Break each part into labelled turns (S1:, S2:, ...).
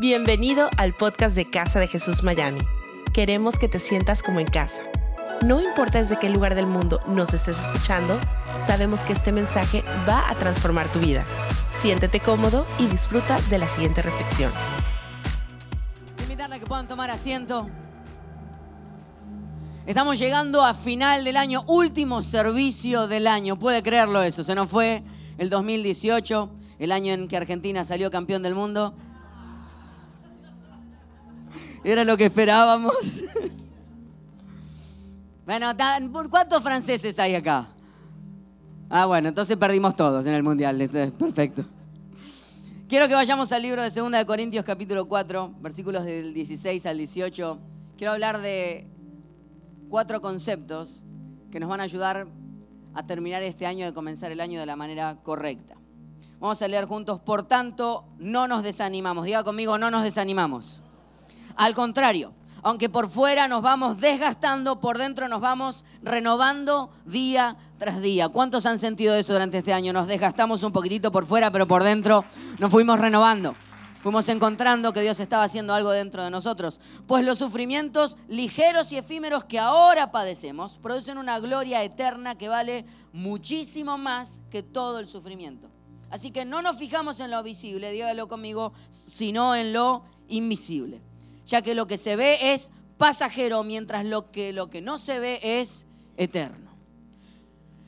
S1: Bienvenido al podcast de Casa de Jesús Miami. Queremos que te sientas como en casa. No importa desde qué lugar del mundo nos estés escuchando, sabemos que este mensaje va a transformar tu vida. Siéntete cómodo y disfruta de la siguiente reflexión.
S2: Invitarle a que puedan tomar asiento. Estamos llegando a final del año, último servicio del año. Puede creerlo eso, se nos fue el 2018, el año en que Argentina salió campeón del mundo. Era lo que esperábamos. Bueno, ¿cuántos franceses hay acá? Ah, bueno, entonces perdimos todos en el Mundial. Este, perfecto. Quiero que vayamos al libro de 2 de Corintios capítulo 4, versículos del 16 al 18. Quiero hablar de cuatro conceptos que nos van a ayudar a terminar este año y a comenzar el año de la manera correcta. Vamos a leer juntos, por tanto, no nos desanimamos. Diga conmigo, no nos desanimamos. Al contrario, aunque por fuera nos vamos desgastando, por dentro nos vamos renovando día tras día. ¿Cuántos han sentido eso durante este año? Nos desgastamos un poquitito por fuera, pero por dentro nos fuimos renovando. Fuimos encontrando que Dios estaba haciendo algo dentro de nosotros. Pues los sufrimientos ligeros y efímeros que ahora padecemos producen una gloria eterna que vale muchísimo más que todo el sufrimiento. Así que no nos fijamos en lo visible, dígalo conmigo, sino en lo invisible ya que lo que se ve es pasajero, mientras lo que, lo que no se ve es eterno.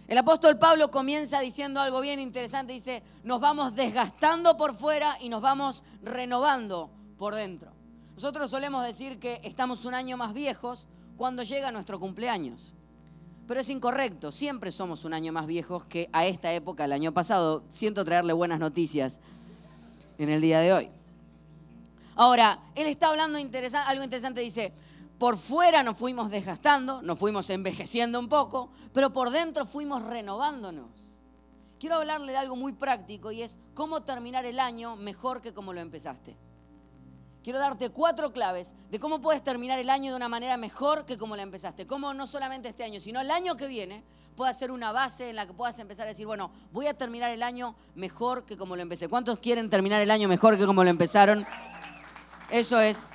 S2: El apóstol Pablo comienza diciendo algo bien interesante, dice, nos vamos desgastando por fuera y nos vamos renovando por dentro. Nosotros solemos decir que estamos un año más viejos cuando llega nuestro cumpleaños. Pero es incorrecto, siempre somos un año más viejos que a esta época, el año pasado. Siento traerle buenas noticias en el día de hoy. Ahora, él está hablando algo interesante, dice, por fuera nos fuimos desgastando, nos fuimos envejeciendo un poco, pero por dentro fuimos renovándonos. Quiero hablarle de algo muy práctico y es cómo terminar el año mejor que como lo empezaste. Quiero darte cuatro claves de cómo puedes terminar el año de una manera mejor que como lo empezaste. Cómo no solamente este año, sino el año que viene pueda ser una base en la que puedas empezar a decir, bueno, voy a terminar el año mejor que como lo empecé. ¿Cuántos quieren terminar el año mejor que como lo empezaron? Eso es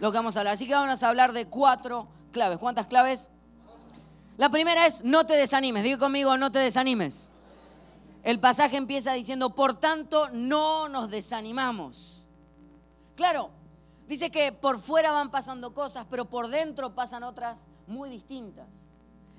S2: lo que vamos a hablar. Así que vamos a hablar de cuatro claves. ¿Cuántas claves? La primera es no te desanimes. Digo conmigo, no te desanimes. El pasaje empieza diciendo, por tanto, no nos desanimamos. Claro, dice que por fuera van pasando cosas, pero por dentro pasan otras muy distintas.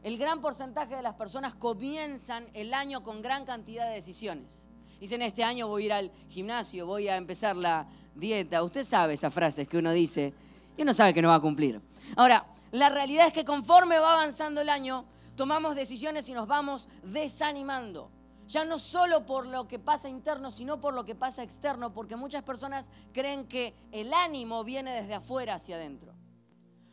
S2: El gran porcentaje de las personas comienzan el año con gran cantidad de decisiones. Dicen, este año voy a ir al gimnasio, voy a empezar la dieta. Usted sabe esas frases que uno dice y uno sabe que no va a cumplir. Ahora, la realidad es que conforme va avanzando el año, tomamos decisiones y nos vamos desanimando. Ya no solo por lo que pasa interno, sino por lo que pasa externo, porque muchas personas creen que el ánimo viene desde afuera hacia adentro.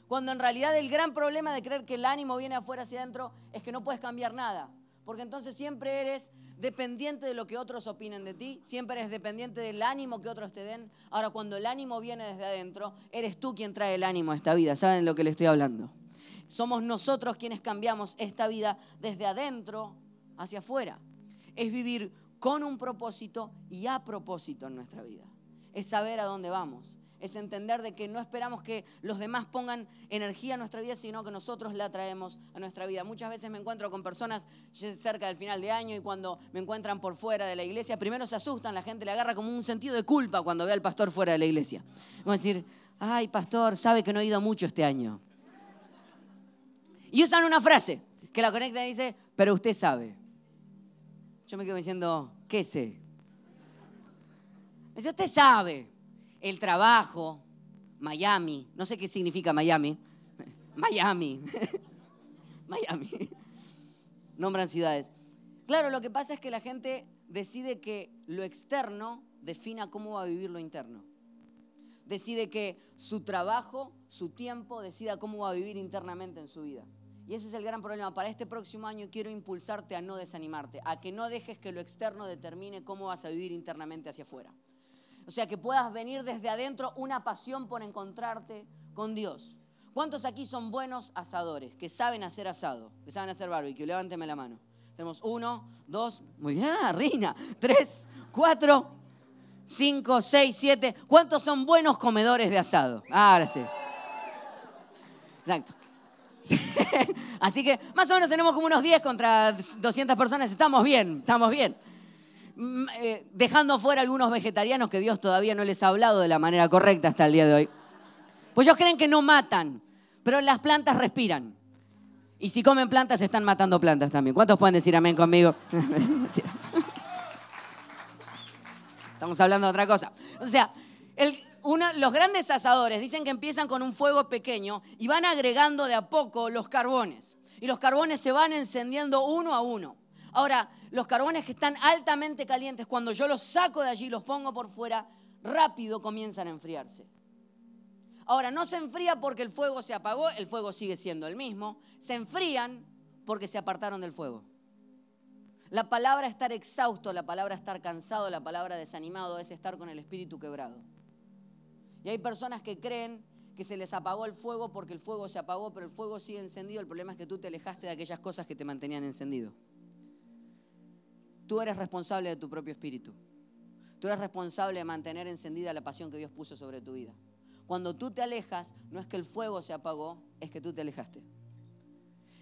S2: Cuando en realidad el gran problema de creer que el ánimo viene afuera hacia adentro es que no puedes cambiar nada, porque entonces siempre eres dependiente de lo que otros opinen de ti, siempre eres dependiente del ánimo que otros te den. Ahora, cuando el ánimo viene desde adentro, eres tú quien trae el ánimo a esta vida. ¿Saben lo que le estoy hablando? Somos nosotros quienes cambiamos esta vida desde adentro hacia afuera. Es vivir con un propósito y a propósito en nuestra vida. Es saber a dónde vamos es entender de que no esperamos que los demás pongan energía en nuestra vida, sino que nosotros la traemos a nuestra vida. Muchas veces me encuentro con personas cerca del final de año y cuando me encuentran por fuera de la iglesia, primero se asustan, la gente le agarra como un sentido de culpa cuando ve al pastor fuera de la iglesia. Vamos a decir, ay, pastor, sabe que no he ido mucho este año. Y usan una frase que la conecta y dice, pero usted sabe. Yo me quedo diciendo, ¿qué sé? Dice, usted sabe el trabajo, Miami, no sé qué significa Miami, Miami, Miami, nombran ciudades. Claro, lo que pasa es que la gente decide que lo externo defina cómo va a vivir lo interno. Decide que su trabajo, su tiempo, decida cómo va a vivir internamente en su vida. Y ese es el gran problema. Para este próximo año quiero impulsarte a no desanimarte, a que no dejes que lo externo determine cómo vas a vivir internamente hacia afuera. O sea, que puedas venir desde adentro una pasión por encontrarte con Dios. ¿Cuántos aquí son buenos asadores, que saben hacer asado, que saben hacer barbecue? Levánteme la mano. Tenemos uno, dos, muy bien, ah, Rina, tres, cuatro, cinco, seis, siete. ¿Cuántos son buenos comedores de asado? Ahora sí. Exacto. Así que más o menos tenemos como unos 10 contra 200 personas. Estamos bien, estamos bien. Mm, eh, dejando fuera algunos vegetarianos que Dios todavía no les ha hablado de la manera correcta hasta el día de hoy. Pues ellos creen que no matan, pero las plantas respiran. Y si comen plantas, están matando plantas también. ¿Cuántos pueden decir amén conmigo? Estamos hablando de otra cosa. O sea, los grandes asadores dicen que empiezan con un fuego pequeño y van agregando de a poco los carbones. Y los carbones se van encendiendo uno a uno. Ahora, los carbones que están altamente calientes, cuando yo los saco de allí los pongo por fuera, rápido comienzan a enfriarse. Ahora, no se enfría porque el fuego se apagó, el fuego sigue siendo el mismo. Se enfrían porque se apartaron del fuego. La palabra estar exhausto, la palabra estar cansado, la palabra desanimado es estar con el espíritu quebrado. Y hay personas que creen que se les apagó el fuego porque el fuego se apagó, pero el fuego sigue encendido. El problema es que tú te alejaste de aquellas cosas que te mantenían encendido. Tú eres responsable de tu propio espíritu. Tú eres responsable de mantener encendida la pasión que Dios puso sobre tu vida. Cuando tú te alejas, no es que el fuego se apagó, es que tú te alejaste.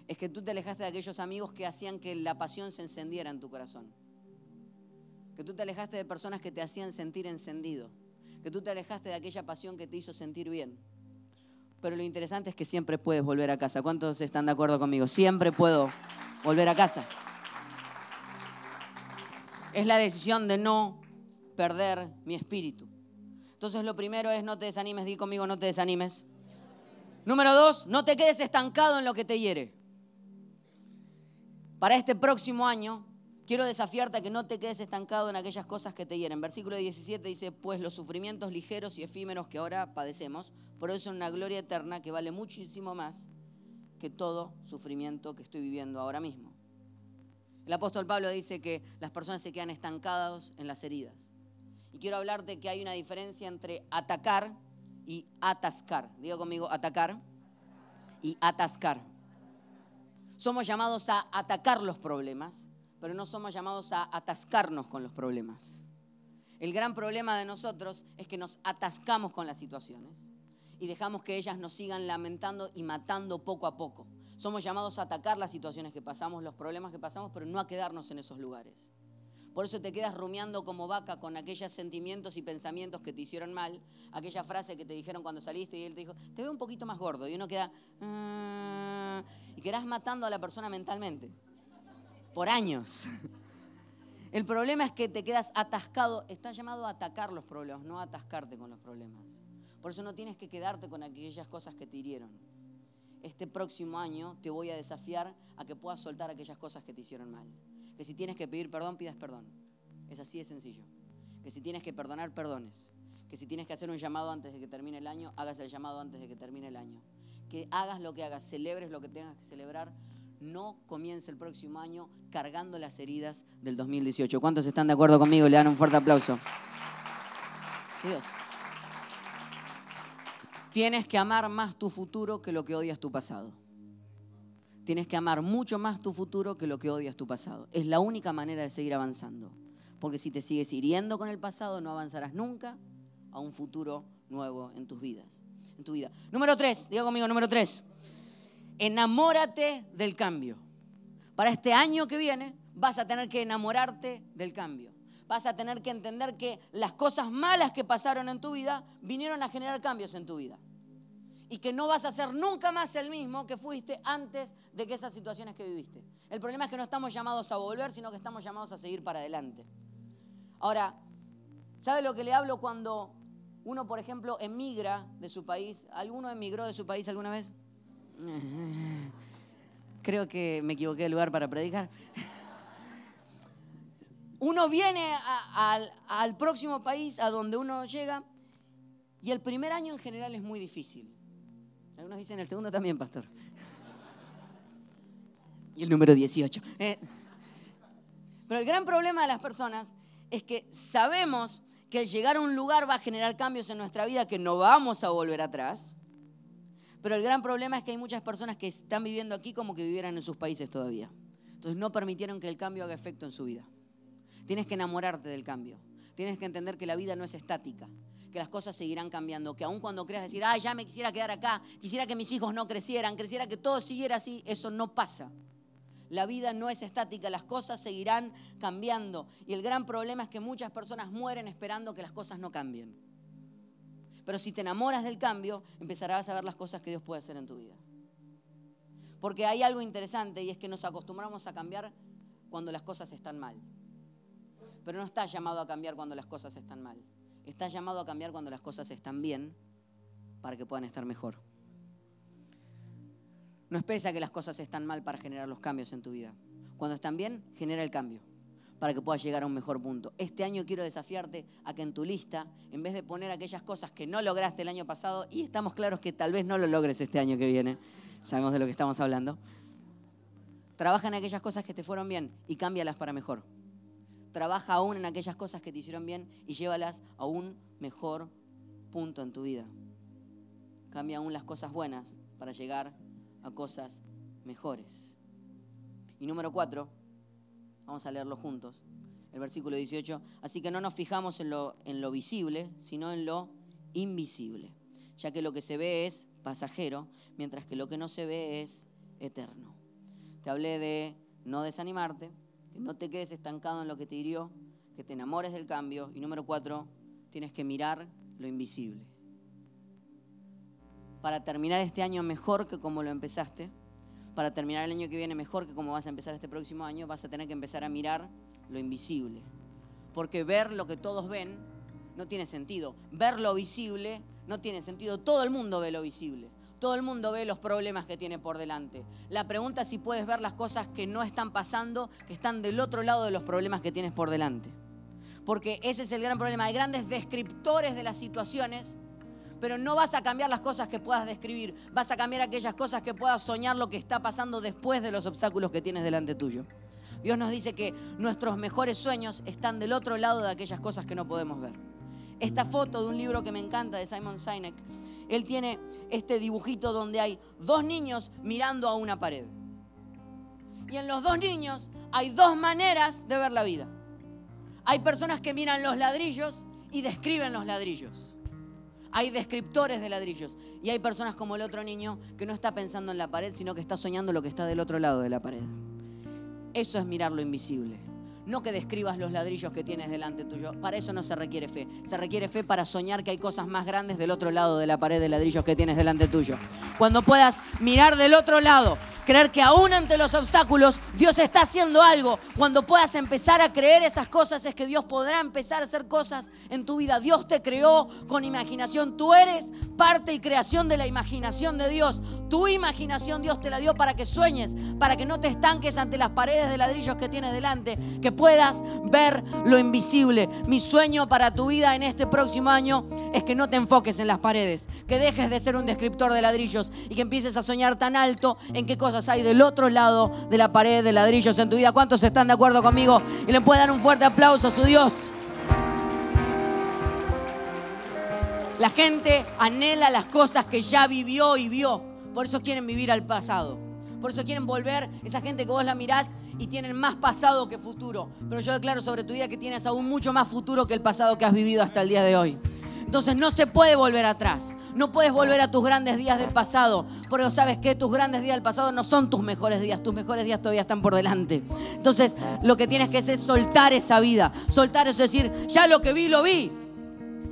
S2: Es que tú te alejaste de aquellos amigos que hacían que la pasión se encendiera en tu corazón. Que tú te alejaste de personas que te hacían sentir encendido. Que tú te alejaste de aquella pasión que te hizo sentir bien. Pero lo interesante es que siempre puedes volver a casa. ¿Cuántos están de acuerdo conmigo? Siempre puedo volver a casa es la decisión de no perder mi espíritu. Entonces lo primero es no te desanimes, di conmigo no te desanimes. Número dos, no te quedes estancado en lo que te hiere. Para este próximo año, quiero desafiarte a que no te quedes estancado en aquellas cosas que te hieren. Versículo 17 dice, pues los sufrimientos ligeros y efímeros que ahora padecemos, son una gloria eterna que vale muchísimo más que todo sufrimiento que estoy viviendo ahora mismo. El apóstol Pablo dice que las personas se quedan estancadas en las heridas. Y quiero hablarte que hay una diferencia entre atacar y atascar. Digo conmigo, atacar y atascar. Somos llamados a atacar los problemas, pero no somos llamados a atascarnos con los problemas. El gran problema de nosotros es que nos atascamos con las situaciones y dejamos que ellas nos sigan lamentando y matando poco a poco. Somos llamados a atacar las situaciones que pasamos, los problemas que pasamos, pero no a quedarnos en esos lugares. Por eso te quedas rumiando como vaca con aquellos sentimientos y pensamientos que te hicieron mal, aquella frase que te dijeron cuando saliste y él te dijo, te veo un poquito más gordo, y uno queda, ah", y quedas matando a la persona mentalmente, por años. El problema es que te quedas atascado, estás llamado a atacar los problemas, no a atascarte con los problemas. Por eso no tienes que quedarte con aquellas cosas que te hirieron. Este próximo año te voy a desafiar a que puedas soltar aquellas cosas que te hicieron mal. Que si tienes que pedir perdón, pidas perdón. Es así de sencillo. Que si tienes que perdonar, perdones. Que si tienes que hacer un llamado antes de que termine el año, hagas el llamado antes de que termine el año. Que hagas lo que hagas, celebres lo que tengas que celebrar. No comience el próximo año cargando las heridas del 2018. ¿Cuántos están de acuerdo conmigo? Le dan un fuerte aplauso. Dios. Tienes que amar más tu futuro que lo que odias tu pasado. Tienes que amar mucho más tu futuro que lo que odias tu pasado. Es la única manera de seguir avanzando. Porque si te sigues hiriendo con el pasado, no avanzarás nunca a un futuro nuevo en tus vidas. En tu vida. Número tres, diga conmigo, número tres. Enamórate del cambio. Para este año que viene, vas a tener que enamorarte del cambio vas a tener que entender que las cosas malas que pasaron en tu vida vinieron a generar cambios en tu vida. Y que no vas a ser nunca más el mismo que fuiste antes de que esas situaciones que viviste. El problema es que no estamos llamados a volver, sino que estamos llamados a seguir para adelante. Ahora, ¿sabe lo que le hablo cuando uno, por ejemplo, emigra de su país? ¿Alguno emigró de su país alguna vez? Creo que me equivoqué de lugar para predicar uno viene al próximo país a donde uno llega y el primer año en general es muy difícil. Algunos dicen el segundo también, pastor. Y el número 18. Eh, pero el gran problema de las personas es que sabemos que el llegar a un lugar va a generar cambios en nuestra vida que no vamos a volver atrás. Pero el gran problema es que hay muchas personas que están viviendo aquí como que vivieran en sus países todavía. Entonces no permitieron que el cambio haga efecto en su vida. Tienes que enamorarte del cambio. Tienes que entender que la vida no es estática, que las cosas seguirán cambiando, que aun cuando creas decir, ah, ya me quisiera quedar acá, quisiera que mis hijos no crecieran, quisiera que todo siguiera así, eso no pasa. La vida no es estática, las cosas seguirán cambiando. Y el gran problema es que muchas personas mueren esperando que las cosas no cambien. Pero si te enamoras del cambio, empezarás a ver las cosas que Dios puede hacer en tu vida. Porque hay algo interesante y es que nos acostumbramos a cambiar cuando las cosas están mal. Pero no estás llamado a cambiar cuando las cosas están mal. Estás llamado a cambiar cuando las cosas están bien para que puedan estar mejor. No esperes a que las cosas están mal para generar los cambios en tu vida. Cuando están bien, genera el cambio para que puedas llegar a un mejor punto. Este año quiero desafiarte a que en tu lista, en vez de poner aquellas cosas que no lograste el año pasado, y estamos claros que tal vez no lo logres este año que viene, sabemos de lo que estamos hablando, trabaja en aquellas cosas que te fueron bien y cámbialas para mejor trabaja aún en aquellas cosas que te hicieron bien y llévalas a un mejor punto en tu vida. Cambia aún las cosas buenas para llegar a cosas mejores. Y número cuatro, vamos a leerlo juntos, el versículo 18. Así que no nos fijamos en lo, en lo visible, sino en lo invisible, ya que lo que se ve es pasajero, mientras que lo que no se ve es eterno. Te hablé de no desanimarte, que no te quedes estancado en lo que te hirió, que te enamores del cambio. Y número cuatro, tienes que mirar lo invisible. Para terminar este año mejor que como lo empezaste, para terminar el año que viene mejor que como vas a empezar este próximo año, vas a tener que empezar a mirar lo invisible. Porque ver lo que todos ven no tiene sentido. Ver lo visible no tiene sentido. Todo el mundo ve lo visible. Todo el mundo ve los problemas que tiene por delante. La pregunta es si puedes ver las cosas que no están pasando, que están del otro lado de los problemas que tienes por delante. Porque ese es el gran problema. Hay grandes descriptores de las situaciones, pero no vas a cambiar las cosas que puedas describir. Vas a cambiar aquellas cosas que puedas soñar lo que está pasando después de los obstáculos que tienes delante tuyo. Dios nos dice que nuestros mejores sueños están del otro lado de aquellas cosas que no podemos ver. Esta foto de un libro que me encanta de Simon Sinek él tiene este dibujito donde hay dos niños mirando a una pared. Y en los dos niños hay dos maneras de ver la vida. Hay personas que miran los ladrillos y describen los ladrillos. Hay descriptores de ladrillos. Y hay personas como el otro niño que no está pensando en la pared, sino que está soñando lo que está del otro lado de la pared. Eso es mirar lo invisible. No que describas los ladrillos que tienes delante tuyo. Para eso no se requiere fe. Se requiere fe para soñar que hay cosas más grandes del otro lado de la pared de ladrillos que tienes delante tuyo. Cuando puedas mirar del otro lado creer que aún ante los obstáculos Dios está haciendo algo. Cuando puedas empezar a creer esas cosas es que Dios podrá empezar a hacer cosas en tu vida. Dios te creó con imaginación. Tú eres parte y creación de la imaginación de Dios. Tu imaginación Dios te la dio para que sueñes, para que no te estanques ante las paredes de ladrillos que tienes delante, que puedas ver lo invisible. Mi sueño para tu vida en este próximo año es que no te enfoques en las paredes, que dejes de ser un descriptor de ladrillos y que empieces a soñar tan alto en qué cosas hay del otro lado de la pared de ladrillos en tu vida. ¿Cuántos están de acuerdo conmigo? Y le pueden dar un fuerte aplauso a su Dios. La gente anhela las cosas que ya vivió y vio. Por eso quieren vivir al pasado. Por eso quieren volver. Esa gente que vos la mirás y tienen más pasado que futuro. Pero yo declaro sobre tu vida que tienes aún mucho más futuro que el pasado que has vivido hasta el día de hoy. Entonces no se puede volver atrás. No puedes volver a tus grandes días del pasado. Porque sabes que tus grandes días del pasado no son tus mejores días. Tus mejores días todavía están por delante. Entonces lo que tienes que hacer es soltar esa vida. Soltar es decir, ya lo que vi, lo vi.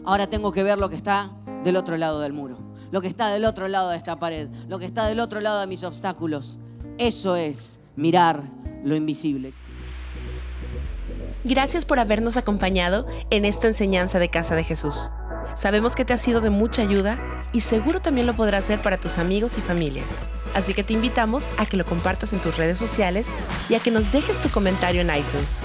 S2: Ahora tengo que ver lo que está del otro lado del muro. Lo que está del otro lado de esta pared. Lo que está del otro lado de mis obstáculos. Eso es mirar lo invisible.
S1: Gracias por habernos acompañado en esta enseñanza de Casa de Jesús. Sabemos que te ha sido de mucha ayuda y seguro también lo podrás hacer para tus amigos y familia. Así que te invitamos a que lo compartas en tus redes sociales y a que nos dejes tu comentario en iTunes.